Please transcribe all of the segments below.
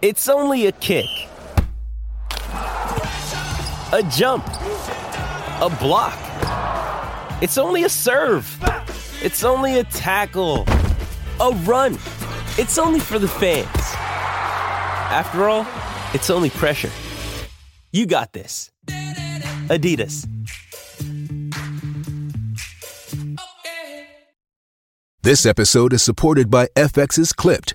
It's only a kick. A jump. A block. It's only a serve. It's only a tackle. A run. It's only for the fans. After all, it's only pressure. You got this. Adidas. This episode is supported by FX's Clipped,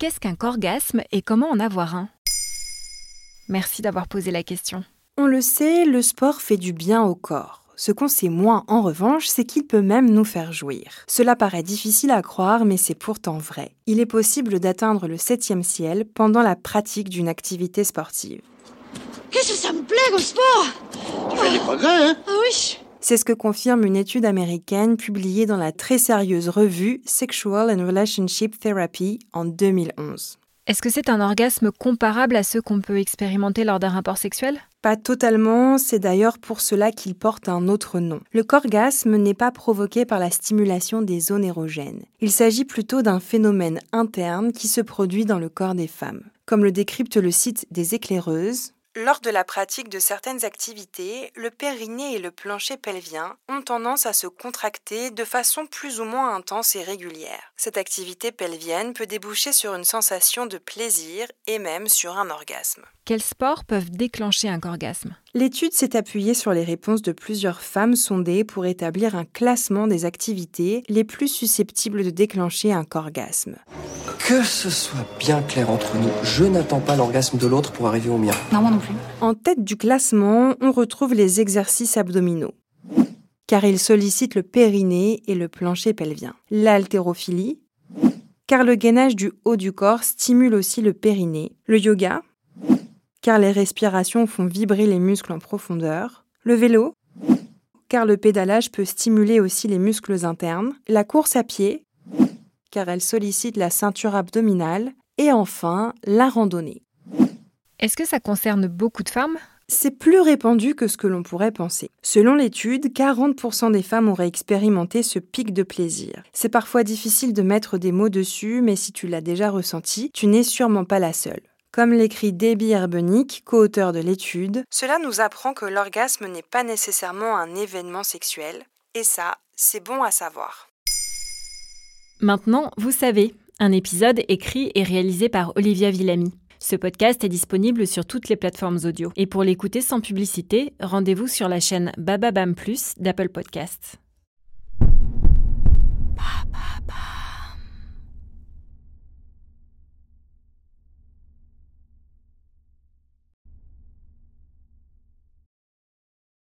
Qu'est-ce qu'un corgasme et comment en avoir un? Merci d'avoir posé la question. On le sait, le sport fait du bien au corps. Ce qu'on sait moins en revanche, c'est qu'il peut même nous faire jouir. Cela paraît difficile à croire, mais c'est pourtant vrai. Il est possible d'atteindre le septième ciel pendant la pratique d'une activité sportive. Qu'est-ce que ça me plaît au sport? Tu fais des progrès, hein? Ah oui C'est ce que confirme une étude américaine publiée dans la très sérieuse revue Sexual and Relationship Therapy en 2011. Est-ce que c'est un orgasme comparable à ceux qu'on peut expérimenter lors d'un rapport sexuel? Pas totalement, c'est d'ailleurs pour cela qu'il porte un autre nom. Le corgasme n'est pas provoqué par la stimulation des zones érogènes. Il s'agit plutôt d'un phénomène interne qui se produit dans le corps des femmes. Comme le décrypte le site des éclaireuses, lors de la pratique de certaines activités, le périnée et le plancher pelvien ont tendance à se contracter de façon plus ou moins intense et régulière. Cette activité pelvienne peut déboucher sur une sensation de plaisir et même sur un orgasme. Quels sports peuvent déclencher un corgasme L'étude s'est appuyée sur les réponses de plusieurs femmes sondées pour établir un classement des activités les plus susceptibles de déclencher un corgasme. Que ce soit bien clair entre nous, je n'attends pas l'orgasme de l'autre pour arriver au mien. Non, moi non plus. En tête du classement, on retrouve les exercices abdominaux, car ils sollicitent le périnée et le plancher pelvien. L'haltérophilie, car le gainage du haut du corps stimule aussi le périnée. Le yoga, car les respirations font vibrer les muscles en profondeur. Le vélo, car le pédalage peut stimuler aussi les muscles internes. La course à pied, car elle sollicite la ceinture abdominale. Et enfin, la randonnée. Est-ce que ça concerne beaucoup de femmes? C'est plus répandu que ce que l'on pourrait penser. Selon l'étude, 40% des femmes auraient expérimenté ce pic de plaisir. C'est parfois difficile de mettre des mots dessus, mais si tu l'as déjà ressenti, tu n'es sûrement pas la seule. Comme l'écrit Debbie Herbenick, co-auteur de l'étude, cela nous apprend que l'orgasme n'est pas nécessairement un événement sexuel, et ça, c'est bon à savoir. Maintenant, vous savez, un épisode écrit et réalisé par Olivia Villamy. Ce podcast est disponible sur toutes les plateformes audio. Et pour l'écouter sans publicité, rendez-vous sur la chaîne Bababam Plus d'Apple Podcasts. Ba, ba, ba.